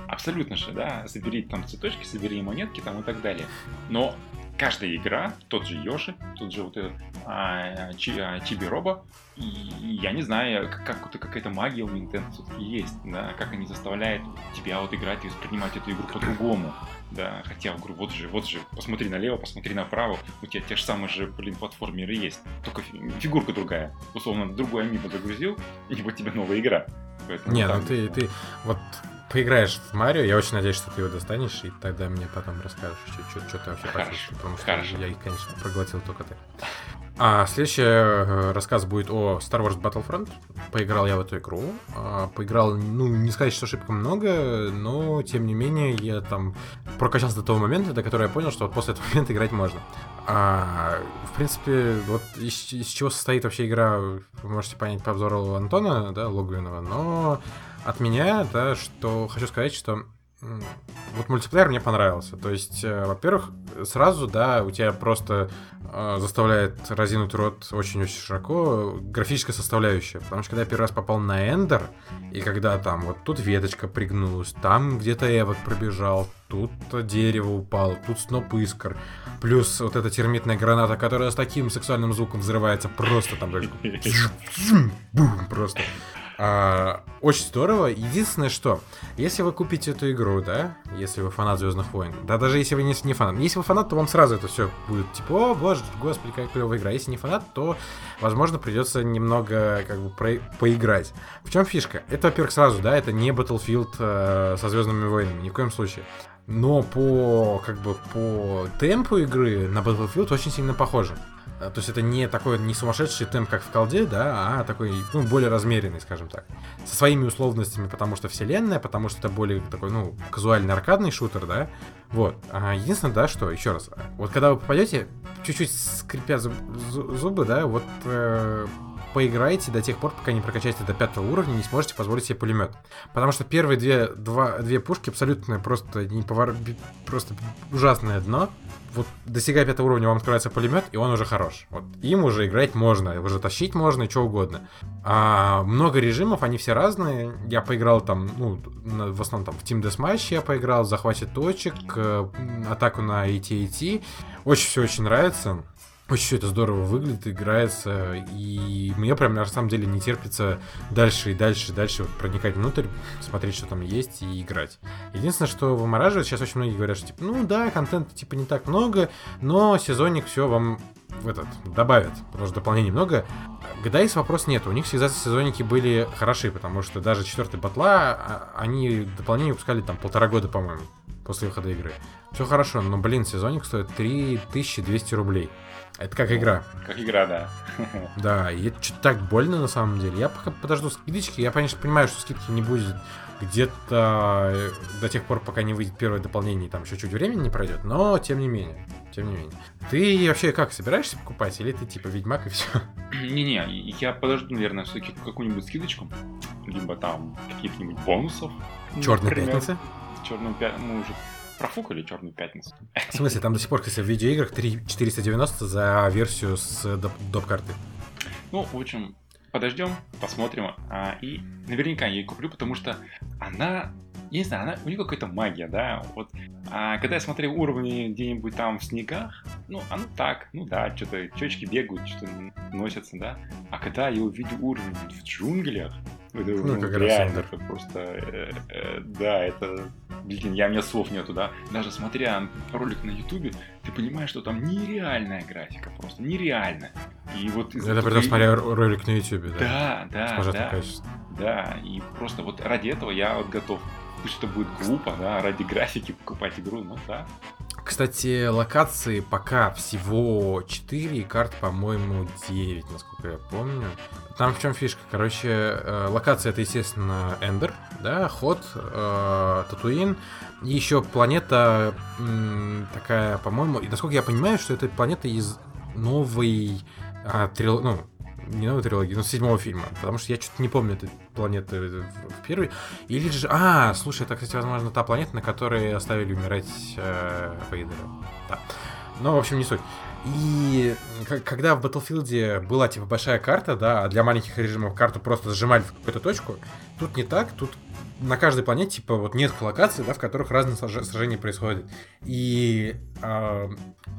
Абсолютно же, да, собери там цветочки, собери монетки там и так далее. Но каждая игра, тот же Йоши, тот же вот этот а, Чи- а, Чиби Робо, и я не знаю, как, как- какая-то магия у Nintendo все-таки есть, да, как они заставляют тебя вот играть и воспринимать эту игру по-другому. Да, хотя, говорю, вот же, вот же, посмотри налево, посмотри направо, у тебя те же самые же, блин, платформеры есть, только фи- фигурка другая. Условно, другой амибо загрузил, и вот тебе новая игра. Поэтому Не, там- ну ты, ты вот поиграешь в Марио, я очень надеюсь, что ты его достанешь, и тогда мне потом расскажешь, что, что, ты вообще почувствовал, потому что хорошо. я их, конечно, проглотил только так. А следующий э, рассказ будет о Star Wars Battlefront. Поиграл я в эту игру. А, поиграл, ну, не сказать, что шибко много, но, тем не менее, я там прокачался до того момента, до которого я понял, что вот после этого момента играть можно. А, в принципе, вот из, из чего состоит вообще игра, вы можете понять по обзору Антона, да, Логвинова, но от меня, да, что хочу сказать, что вот мультиплеер мне понравился. То есть, э, во-первых, сразу, да, у тебя просто э, заставляет разинуть рот очень-очень широко графическая составляющая. Потому что когда я первый раз попал на Эндер, и когда там вот тут веточка пригнулась, там где-то Эвок пробежал, тут дерево упало, тут сноп искр, плюс вот эта термитная граната, которая с таким сексуальным звуком взрывается просто там просто. А, очень здорово. Единственное, что, если вы купите эту игру, да, если вы фанат Звездных войн, да, даже если вы не, не фанат, если вы фанат, то вам сразу это все будет типа, о, боже, господи, какая клевая игра. Если не фанат, то, возможно, придется немного как бы про- поиграть. В чем фишка? Это, во-первых, сразу, да, это не Battlefield э, со Звездными войнами, ни в коем случае. Но по как бы по темпу игры на Battlefield очень сильно похоже. А, то есть это не такой не сумасшедший темп, как в колде, да, а такой, ну, более размеренный, скажем так. Со своими условностями, потому что вселенная, потому что это более такой, ну, казуальный аркадный шутер, да. Вот. А единственное, да, что, еще раз, вот когда вы попадете, чуть-чуть скрипят зубы, да, вот э, поиграйте до тех пор, пока не прокачаете до пятого уровня, не сможете позволить себе пулемет. Потому что первые две, два, две пушки абсолютно просто не повар... просто ужасное дно вот достигая пятого уровня, вам открывается пулемет, и он уже хорош. Вот им уже играть можно, уже тащить можно и что угодно. А много режимов, они все разные. Я поиграл там, ну, в основном там в Team Deathmatch я поиграл, захвате точек, э, атаку на AT-AT. Очень все очень нравится. Очень все это здорово выглядит, играется, и мне прям на самом деле не терпится дальше и дальше и дальше вот проникать внутрь, смотреть, что там есть, и играть. Единственное, что вымораживает, сейчас очень многие говорят, что типа, ну да, контента типа не так много, но сезонник все вам в этот добавят, потому что дополнений много. К вопрос нет, у них всегда сезонники были хороши, потому что даже четвертый батла, а, они дополнение выпускали там полтора года, по-моему, после выхода игры. Все хорошо, но, блин, сезонник стоит 3200 рублей. Это как игра. Как игра, да. Да, и это что-то так больно на самом деле. Я пока подожду скидочки. Я, конечно, понимаю, что скидки не будет где-то э, до тех пор, пока не выйдет первое дополнение, и там еще чуть времени не пройдет, но тем не менее. Тем не менее. Ты вообще как, собираешься покупать, или ты типа Ведьмак и все? Не-не, я подожду, наверное, все-таки какую-нибудь скидочку, либо там каких-нибудь бонусов. Черная пятница? Черную пятницу, мы уже профукали Черную пятницу. В смысле, там до сих пор, кстати, в видеоиграх 3 490 за версию с доп-карты. Ну, в общем, подождем, посмотрим. А, и наверняка я ее куплю, потому что она я не знаю, она, у нее какая-то магия, да, вот, а, когда я смотрел уровни где-нибудь там в снегах, ну, оно так, ну да, что-то чечки бегают, что-то носятся, да, а когда я увидел уровень в джунглях, это, ну, ну, как реально, это просто, э, э, да, это блин, я, у меня слов нету, да. Даже смотря ролик на ютубе, ты понимаешь, что там нереальная графика, просто нереальная. И вот Это при том, смотря ролик на ютубе, да? Да, да, да. Да, и просто вот ради этого я вот готов. Пусть это будет глупо, да, ради графики покупать игру, ну да. Кстати, локации пока всего 4, карт, по-моему, 9, насколько я помню. Там в чем фишка? Короче, э, локация это, естественно, Эндер, да, Ход, э, Татуин, и еще планета такая, по-моему, и насколько я понимаю, что это планета из новой а, трил... ну, не новой трилогии, но седьмого фильма. Потому что я что-то не помню этой планеты в первой. Или же... А, слушай, это, кстати, возможно, та планета, на которой оставили умирать э, Вейдера. Да. Но, в общем, не суть. И когда в Battlefield была типа большая карта, да, а для маленьких режимов карту просто сжимали в какую-то точку, тут не так, тут на каждой планете типа вот несколько локаций, да, в которых разные сражения происходят. И э,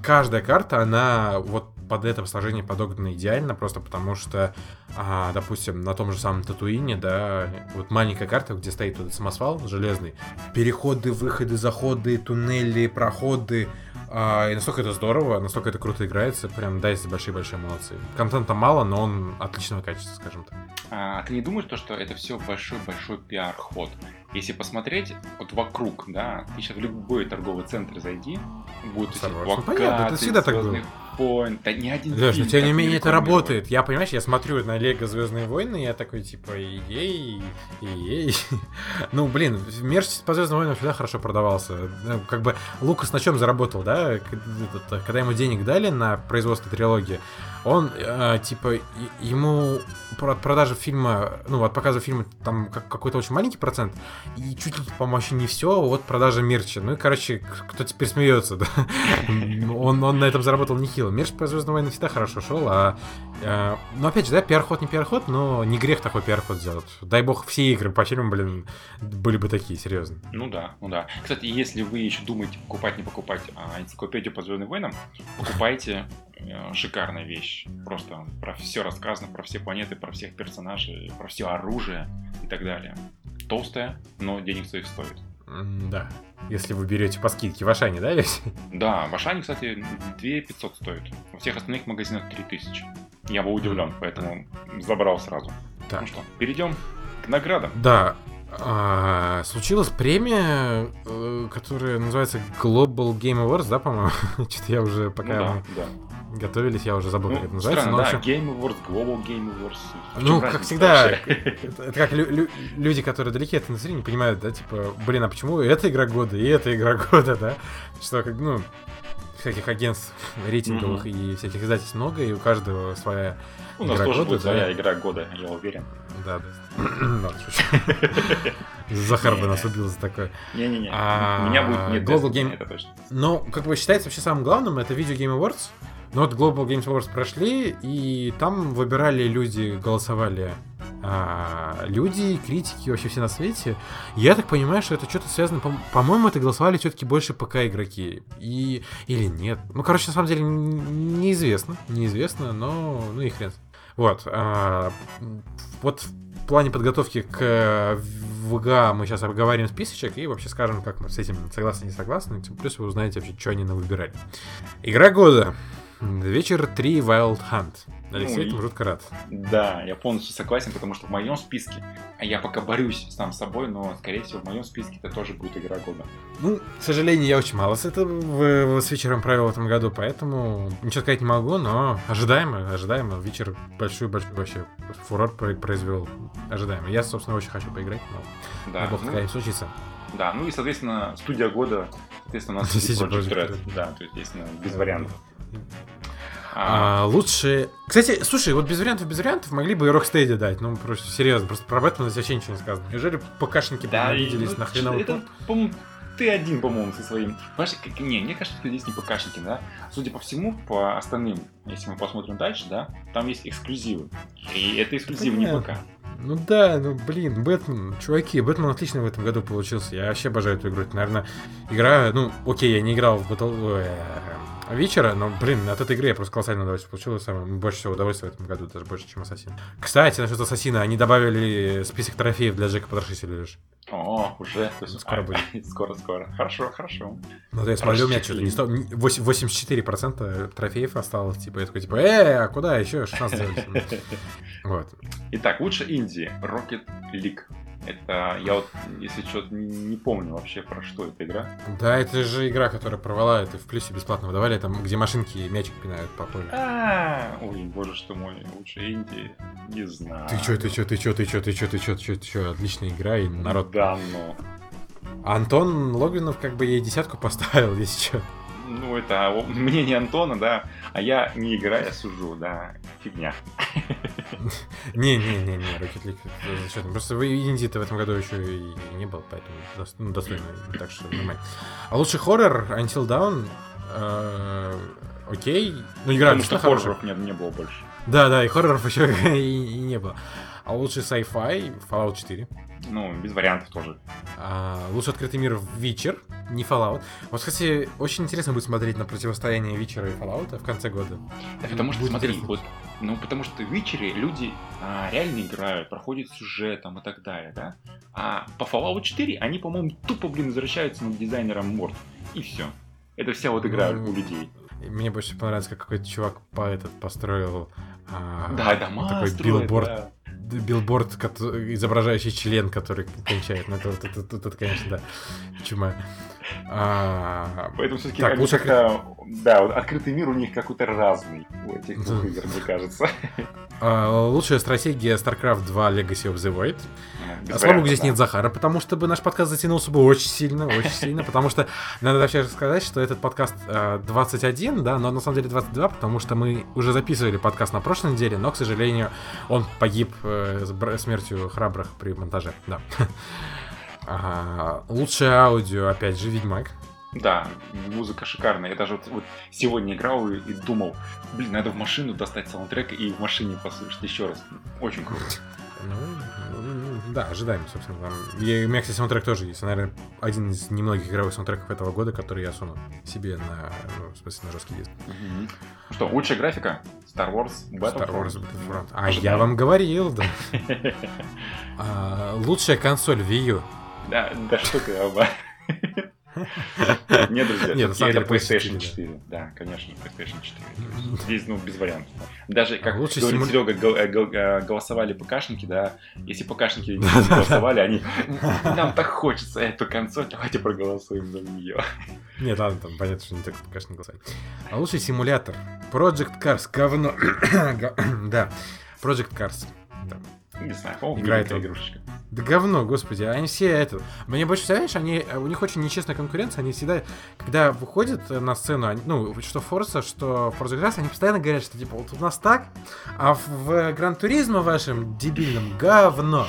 каждая карта, она вот под это сложение подогнана идеально, просто потому что, а, допустим, на том же самом Татуине, да, вот маленькая карта, где стоит вот этот самосвал железный, переходы, выходы, заходы, туннели, проходы, а, и настолько это здорово, настолько это круто играется, прям дайте большие-большие молодцы. Контента мало, но он отличного качества, скажем так. А ты не думаешь, то, что это все большой-большой пиар-ход? Если посмотреть вот вокруг, да, ты сейчас в любой торговый центр зайди, будет ну, понятно, это всегда так было. Point, да не один Леш, фильм, но тем не менее это работает. Я, понимаешь, я смотрю на Лего Звездные войны, и я такой, типа, ей, ей. ну, блин, мерч по Звездным войнам всегда хорошо продавался. Ну, как бы Лукас на чем заработал, да? Когда ему денег дали на производство трилогии, он, э, типа, ему от продажи фильма, ну, от показа фильма там какой-то очень маленький процент, и чуть ли, по-моему, вообще не все от продажи мерча. Ну и, короче, кто теперь смеется, да? он, он на этом заработал нехило. Мерч по Звездным войнам всегда хорошо шел, а... э, ну, опять же, да, пиар-ход не пиар-ход, но не грех такой пиар-ход сделать. Дай бог, все игры по фильмам, блин, были бы такие, серьезно. Ну да, ну да. Кстати, если вы еще думаете покупать, не покупать а, энциклопедию по Звездным войнам, покупайте шикарная вещь. Просто про все рассказано, про все планеты, про всех персонажей, про все оружие и так далее. Толстая, но денег своих стоит. Да. Если вы берете по скидке в Ашане, да, ведь? Да, в Ашане, кстати, 2 500 стоит. Во всех остальных магазинах 3000. Я был удивлен, поэтому забрал сразу. Так. Ну что, перейдем к наградам. Да. А, случилась премия, э, которая называется Global Game Awards, да, по-моему? Что-то я уже, Ну пока да, мы да. готовились, я уже забыл, Ну, как это называется. странно, но, да, общем, Game Awards, Global Game Awards. В Ну, как всегда, это, это как лю- лю- люди, которые далеки от индустрии, не понимают, да, типа, блин, а почему эта игра года и эта игра года, да? Что, как, ну, всяких агентств рейтинговых и всяких издательств много, и у каждого своя У нас игра тоже года, будет да. своя игра года, я уверен. Да, да. Захар бы нас убил за такое. Не-не-не, А, у меня будет нет Global Game- это точно. Но, как бы считается вообще самым главным, это Video Game Awards. Но вот Global Games Awards прошли, и там выбирали люди, голосовали а, люди, критики, вообще все на свете. Я так понимаю, что это что-то связано, по- по-моему, это голосовали все-таки больше ПК-игроки. И... Или нет. Ну, короче, на самом деле, неизвестно. Неизвестно, но... Ну и хрен. Вот. а, вот в плане подготовки к ВГА мы сейчас обговорим списочек и вообще скажем, как мы с этим согласны, не согласны. Тем Плюс вы узнаете вообще, что они нам выбирали. Игра года. Вечер 3 Wild Hunt. Алексей, Ну, этому жутко рад. Да, я полностью согласен, потому что в моем списке, а я пока борюсь сам с собой, но, скорее всего, в моем списке это тоже будет игра года. Ну, к сожалению, я очень мало с этого с вечером провел в этом году, поэтому ничего сказать не могу, но ожидаемо, ожидаемо. Вечер большой-большой вообще фурор про- произвел. Ожидаемо. Я, собственно, очень хочу поиграть, но Да, бог ну, не случится. да, ну и, соответственно, студия года, соответственно, у нас Red. Red. Да, то есть, естественно, без вариантов. А, А, лучше... Кстати, слушай, вот без вариантов, без вариантов могли бы и Rocksteady дать. Ну, просто серьезно, просто про Бэтмена вообще ничего не сказано. Неужели ПКшники да, и, виделись ну, на хреновый это, по-моему, ты один, по-моему, со своим. Понимаешь, как- не, мне кажется, что здесь не ПКшники, да. Судя по всему, по остальным, если мы посмотрим дальше, да, там есть эксклюзивы. И это эксклюзивы не. ПК. Ну да, ну блин, Бэтмен, чуваки, Бэтмен отлично в этом году получился. Я вообще обожаю эту игру. Это, наверное, игра, ну, окей, я не играл в Battle... вечера, но, блин, от этой игры я просто колоссальное удовольствие получил. Самое, больше всего удовольствия в этом году, даже больше, чем Ассасин. Кстати, насчет Ассасина, они добавили список трофеев для Джека Потрошителя лишь. О, уже. Скоро а, будет. Скоро, скоро. Хорошо, хорошо. Ну, то есть, смотрю, у меня что-то не сто... не- восемь- 84% трофеев осталось, типа, я такой, типа, э, а куда еще? 16 сделали. Вот. Итак, лучше Индии. Rocket League. Это, я вот, если что-то не помню вообще, про что эта игра. Да, это же игра, которая порвала, это в плюсе бесплатно выдавали, там, где машинки мячик пинают по полю. А, ой, боже что мой, лучше Индии, не знаю. Ты чё, ты чё, ты чё, ты чё, ты чё, ты чё, ты чё, ты чё, отличная игра, и народ... Да, ну. Антон Логвинов как бы ей десятку поставил, если чё. Ну, это мнение Антона, да, а я не играя сужу, да, фигня. Не-не-не-не, Rocket League зачетно. Просто вы инди-то в этом году еще и не был, поэтому ну, достойно, так что нормально. А лучший хоррор Until Dawn, э, окей. Ну, игра Потому что хорошая. хорроров не, не было больше. Да, да, и хорроров еще и, и не было. А лучший sci-fi Fallout 4. Ну, без вариантов тоже. А, лучший открытый мир Witcher, не Fallout. Вот, кстати, очень интересно будет смотреть на противостояние Вичера и Fallout в конце года. Да, потому что, Будет смотри, интересно. вот, ну, потому что в Вичере люди а, реально играют, проходят сюжет там и так далее, да? А по Fallout 4 они, по-моему, тупо, блин, извращаются над дизайном морд. И все. Это вся вот игра Ну, у людей. Мне больше понравилось, как какой-то чувак по этот построил а, Да, дома такой строят, билборд, да. Билборд, изображающий член, который кончает. Ну, это, это, это, это, конечно, да, чума. А, Поэтому все-таки Так, лучше да, вот открытый мир у них какой-то разный у этих двух игр, мне кажется. а, лучшая стратегия StarCraft 2 Legacy of the Void. Без А слава богу, здесь да. нет Захара, потому что бы наш подкаст затянулся бы очень сильно, очень сильно, потому что надо вообще сказать, что этот подкаст э, 21, да, но на самом деле 22, потому что мы уже записывали подкаст на прошлой неделе, но, к сожалению, он погиб э, смертью храбрых при монтаже, да. А, Лучшее аудио, опять же, Ведьмак. Да, музыка шикарная. Я даже вот, вот сегодня играл и, и думал, блин, надо в машину достать саундтрек и в машине послушать еще раз. Очень круто. Ну, да, ожидаем, собственно. Там. И у меня, кстати, саундтрек тоже есть. Наверное, один из немногих игровых саундтреков этого года, который я суну себе на, ну, в смысле, на жесткий диск. Мгм. Что, лучшая графика? Star Wars Battlefront? Star Wars Battlefront. А Ожидаем. я вам говорил, да. А, лучшая консоль Wii U. Да, да что ты, оба. Нет, друзья, Нет, самом это деле PlayStation PlayStation 4. Да, конечно, PlayStation 4. То есть Здесь, ну, без вариантов. Даже, как Лучше говорит симу- Серега, гол- э, гол- э, голосовали ПКшники, да, если ПКшники не голосовали, они, нам так хочется эту консоль, давайте проголосуем за нее. Нет, ладно, там понятно, что не только не голосовали. А лучший симулятор. Project Cars. Говно. Да. Project Cars. Да. Не знаю, по-моему, Играет игрушечка. Да говно, господи, они все это... Мне больше всего, знаешь, они, у них очень нечестная конкуренция, они всегда, когда выходят на сцену, они- ну, что Forza, что Forza Horizon, они постоянно говорят, что, типа, вот у нас так, а в, Гран Туризмо вашем дебильном говно.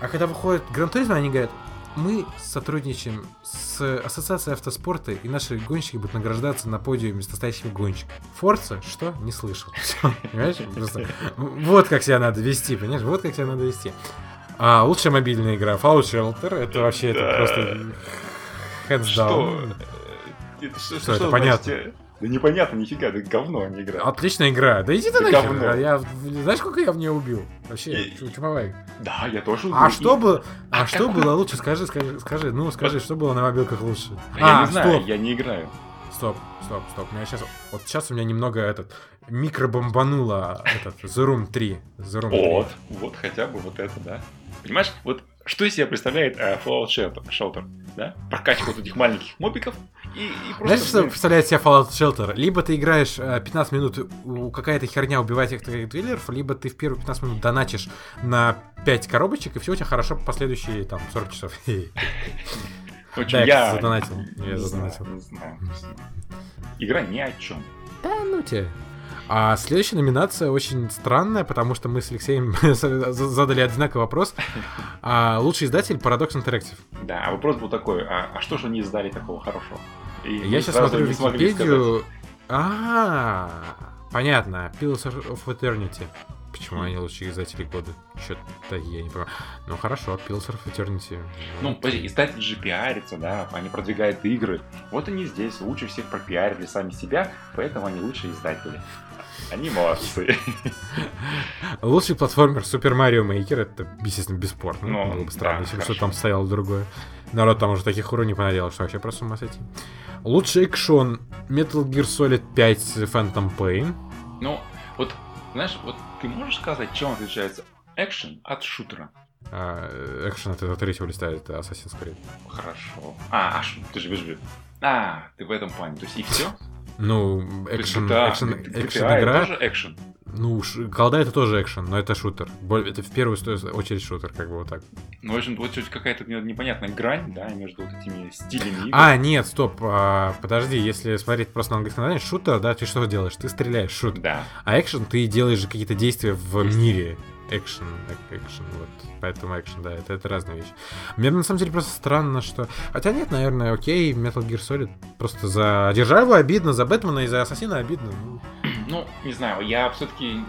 А когда выходит Гран Туризмо, они говорят, мы сотрудничаем с Ассоциацией автоспорта, и наши гонщики будут награждаться на подиуме с настоящими гонщиками. Форца? Что? Не слышал. Всё, Понимаешь? Просто вот как себя надо вести, понимаешь? Вот как себя надо вести. А лучшая мобильная игра Fallout Shelter, это вообще это просто Что? down. Э, это Что, Что, это значит, понятно? Да непонятно, нифига, это говно, а не игра. Отличная игра. Да иди ты нахер. говно. А Я, знаешь, сколько я в нее убил? Вообще, И- чу- чумовая. Да, я тоже А убил. что было? А А что было лучше? Скажи, скажи, скажи. Ну, скажи, что было на мобилках лучше? Я А, не знаю, стоп, я не играю. стоп, стоп, стоп. У меня сейчас, вот сейчас у меня немного этот микробомбануло этот The Room 3. The Room 3. Вот, вот хотя бы вот это, да. Понимаешь, вот что из себя представляет э, Fallout Shelter, Shelter, да? Прокачка вот этих маленьких мобиков и, и просто... Знаешь, что представляет себя Fallout Shelter? Либо ты играешь э, 15 минут, у какая-то херня убивает этих твоих двиллеров, либо ты в первые 15 минут доначишь на 5 коробочек, и все у тебя хорошо по последующие там 40 часов. Да, я, задонатил. Я задонатил. Игра ни о чем. Да ну тебе. А следующая номинация очень странная, потому что мы с Алексеем задали одинаковый вопрос. А, лучший издатель Paradox Interactive. Да, а вопрос был такой, а, а что же они издали такого хорошего? И Я сейчас смотрю Википедию. А, понятно. Pillars of Eternity. Почему Хм. они лучшие издатели года? Что-то я не понимаю. Ну хорошо, Pillars of Eternity. Ну, издатели же пиарятся, да, они продвигают игры. Вот они здесь лучше всех пропиарили сами себя, поэтому они лучшие издатели. Они молодцы. Лучший платформер Super Mario Maker, это, естественно, бесспорно. Ну, Было бы странно, да, если бы хорошо. что там стояло другое. Народ там уже таких уру не понаделал, что вообще просто с ума сойти. Лучший экшон Metal Gear Solid 5 Phantom Pain. Ну, вот, знаешь, вот ты можешь сказать, чем отличается экшен от шутера? А, экшен от этого третьего листа, это Assassin's Creed. Хорошо. А, а ш- ты же бежишь. А, ты в этом плане. То есть и все? Ну, экшен, экшен, экшен игра. тоже экшен. Ну, колда это тоже экшен, но это шутер. Это в первую очередь шутер, как бы вот так. Ну, в общем, вот какая-то непонятная грань, да, между вот этими стилями игр. А, нет, стоп, а, подожди, если смотреть просто на английском названии, шутер, да, ты что делаешь? Ты стреляешь, шут. Да. А экшен, ты делаешь же какие-то действия в мире. Экшен, эк- экшен, вот. Поэтому экшен, да, это, это разные вещи. Мне на самом деле просто странно, что... Хотя нет, наверное, окей, Metal Gear Solid просто за Державу обидно, за Бэтмена и за Ассасина обидно. Ну, Ну, не знаю, я все-таки...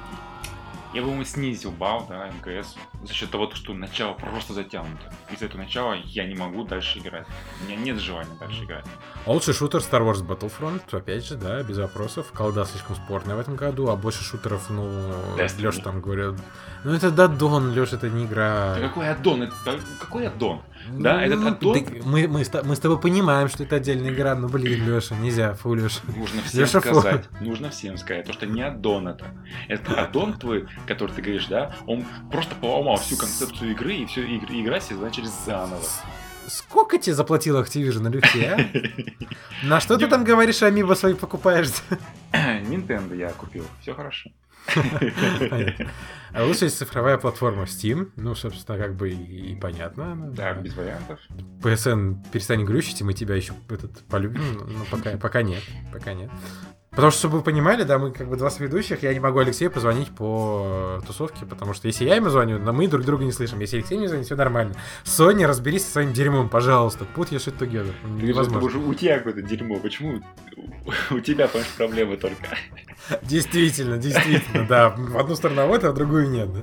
Я бы ему снизил балл, да, МКС, за счет того, что начало просто затянуто. Из-за этого начала я не могу дальше играть. У меня нет желания дальше играть. А лучший шутер Star Wars Battlefront, опять же, да, без вопросов. Колда слишком спорная в этом году, а больше шутеров, ну, Destiny. Леша там говорит, ну это Дадон, Леша, это не игра. Да какой аддон? Это, да какой аддон? Да, этот аддон- да мы, мы, мы с тобой понимаем, что это отдельная игра, но, блин, Леша, нельзя, фу, Леша. Нужно всем Леша Фу. сказать. Нужно всем сказать. То, что не аддон это. Это аддон твой, который ты говоришь, да, он просто поломал всю концепцию игры, и все, игры, игра все начали заново. Сколько тебе заплатил Activision, Алексей, а? На что ты там говоришь, амибо свои покупаешь? Nintendo я купил. Все хорошо. А лучшая цифровая платформа Steam, ну, собственно, как бы и, и понятно. ну, Да, без вариантов. PSN перестань глючить, и мы тебя еще этот полюбим, но пока, пока нет, пока нет. Потому что, чтобы вы понимали, да, мы как бы два сведущих, я не могу Алексею позвонить по тусовке, потому что если я ему звоню, но мы друг друга не слышим. Если Алексей мне звонит, все нормально. Соня, разберись со своим дерьмом, пожалуйста. Put your shit together. Невозможно. Уже у тебя какое-то дерьмо. Почему у тебя, понимаешь, проблемы только? Действительно, действительно, да. В одну сторону вот, а в другую нет. Да?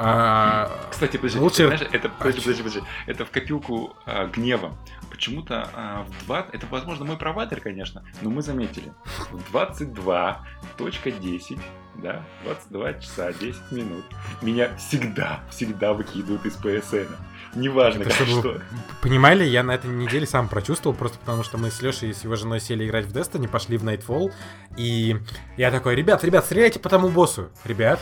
А, Кстати, подожди, лучше... знаешь, это, подожди, подожди, подожди, это в копилку а, гнева. Почему-то а, в 2, это, возможно, мой провайдер, конечно, но мы заметили, в 22.10, да, 22 часа 10 минут, меня всегда, всегда выкидывают из PSN. Неважно, это, как, что. Понимали, я на этой неделе сам прочувствовал, просто потому что мы с Лешей и с его женой сели играть в Destiny, пошли в Nightfall, и я такой, ребят, ребят, стреляйте по тому боссу. Ребят,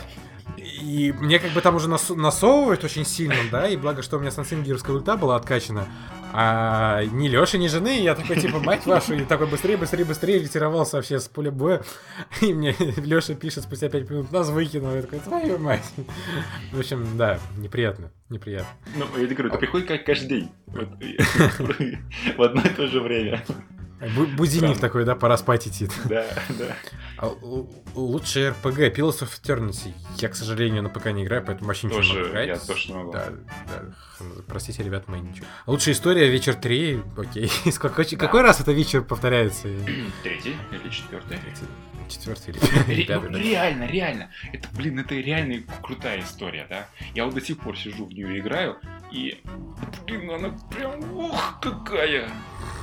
и мне как бы там уже нас, насовывают очень сильно, да, и благо, что у меня сансингерская ульта была откачана, а ни Лёши, ни жены, я такой, типа, мать вашу, и такой быстрее, быстрее, быстрее ретировался вообще с поля боя, и мне Лёша пишет спустя 5 минут, нас выкинул, я такой, твою мать. В общем, да, неприятно, неприятно. Ну, я тебе говорю, это приходит как каждый день, в одно и то же время. Будильник такой, да, пора спать идти. Да, да. А, лучший RPG, Pillars of Eternity. Я, к сожалению, на ПК не играю, поэтому вообще ничего не могу играть. Я тоже не могу. Да, да. Простите, ребят, мои ничего. Лучшая история, вечер 3, окей. Какой, раз это вечер повторяется? Третий или четвертый? Четвертый или пятый. Ну, реально, реально. Это, блин, это реально крутая история, да? Я вот до сих пор сижу в нее играю, и, блин, она прям, ух, какая!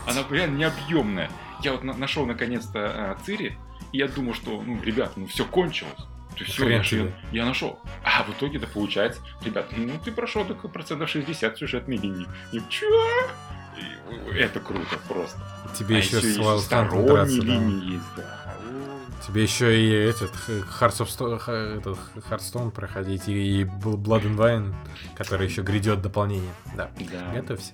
Она реально необъемная. Я вот на нашел наконец-то э, Цири, и я думал, что, ну, ребят, ну все кончилось. То все, я, я, я нашел. А в итоге это получается, ребят, ну ты прошел только процентов 60 сюжетной линии. И чё? И, это круто просто. Тебе а еще, еще сторонние линии да. есть, да. Тебе еще и этот Hearts of Stone, этот Hearthstone проходить, и Blood and Wine, который еще грядет дополнение. Да, да. готовься.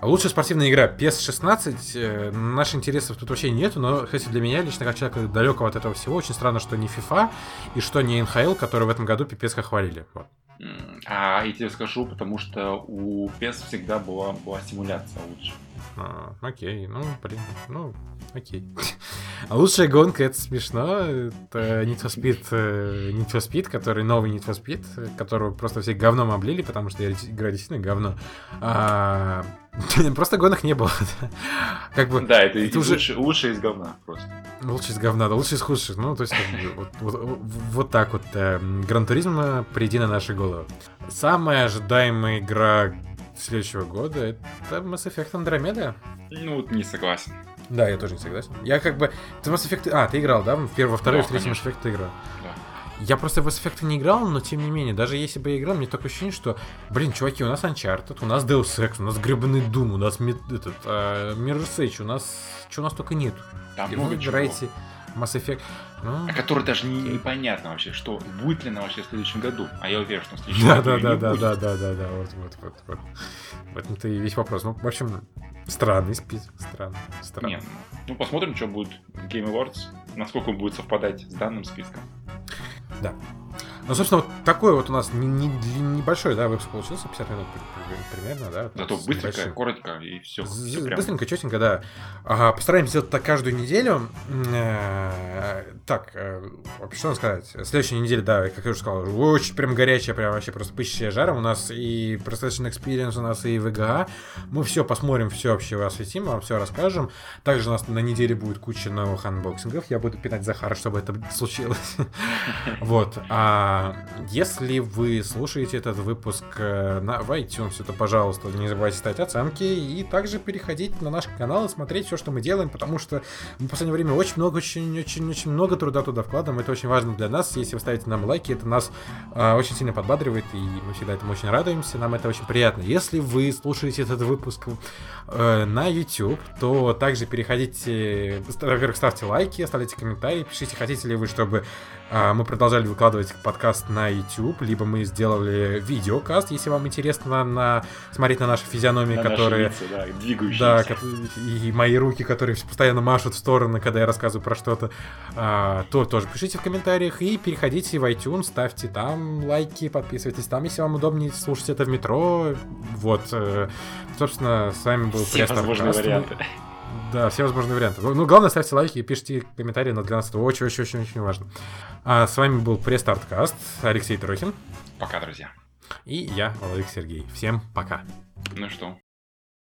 А лучшая спортивная игра PES 16. Э, наших интересов тут вообще нету, но, кстати, для меня лично, как человека далекого от этого всего, очень странно, что не FIFA и что не НХЛ, которые в этом году пипец как хвалили. Вот. А я тебе скажу, потому что у PES всегда была, была симуляция лучше. А, окей, ну, блин, ну, окей. А лучшая гонка, это смешно, это Need for Speed, э, Need for Speed, который новый Need for Speed, которого просто все говном облили, потому что игра действительно говно. А, просто гонок не было. как бы, да, это, это уже... лучше, лучше из говна просто. Лучше из говна, да, лучше из худших. Ну, то есть, как бы, вот, вот, вот так вот. Гран Туризма, приди на наши головы. Самая ожидаемая игра следующего года это Mass Effect Andromeda. Ну, вот не согласен. Да, я тоже не согласен. Я как бы... Ты Mass Effect... А, ты играл, да? В первый, во второй, да, в третий Mass Effect ты играл. Да. Я просто в Mass Effect не играл, но тем не менее, даже если бы я играл, мне такое ощущение, что, блин, чуваки, у нас Uncharted, у нас Deus Ex, у нас гребаный Doom, у нас этот, uh, Mirror's Edge, у нас... Что у нас только нет. Там много чего. Mass Effect. А который даже не, непонятно вообще, что будет ли она вообще в следующем году. А я уверен, что в следующем да, году. Да, да, да, да, да, да, да, вот, вот, вот, вот. В этом-то и весь вопрос. Ну, в общем, странный список. Странный. странный. Нет, ну посмотрим, что будет Game Awards, насколько он будет совпадать с данным списком. Да. Ну, собственно, вот такой вот у нас не, не, небольшой, да, выпуск получился, 50 минут примерно, да. Зато быстренько, небольшим. коротко и все. все прям... Быстренько, четенько, да. Ага, постараемся сделать так каждую неделю. Э, так, э, что сказать? Следующая неделя, да, как я уже сказал, очень прям горячая, прям вообще просто пышая жаром. У нас и PlayStation Experience, у нас и VGA. Мы все посмотрим, все вообще осветим, вам все расскажем. Также у нас на неделе будет куча новых анбоксингов. Я буду пинать Захара, чтобы это случилось. Вот. А если вы слушаете этот выпуск э, на, в iTunes, то, пожалуйста, не забывайте ставить оценки и также переходить на наш канал и смотреть все, что мы делаем, потому что мы в последнее время очень много, очень-очень-очень много труда туда вкладываем. Это очень важно для нас. Если вы ставите нам лайки, это нас э, очень сильно подбадривает, и мы всегда этому очень радуемся. Нам это очень приятно. Если вы слушаете этот выпуск э, на YouTube, то также переходите, во-первых, ставьте лайки, оставляйте комментарии, пишите, хотите ли вы, чтобы э, мы продолжали выкладывать подкаст на YouTube, либо мы сделали видеокаст, если вам интересно на, на смотреть на наши физиономии, на которые... Наши лица, да, двигающиеся. Да, и мои руки, которые постоянно машут в стороны, когда я рассказываю про что-то, а, то тоже пишите в комментариях и переходите в iTunes, ставьте там лайки, подписывайтесь там, если вам удобнее слушать это в метро. Вот, э, собственно, с вами был Все возможные варианты. Да, все возможные варианты. Ну, главное, ставьте лайки и пишите комментарии, нас это очень-очень-очень важно. А с вами был Престарткаст, Алексей Трохин. Пока, друзья. И я, Владимир Сергей. Всем пока. Ну что,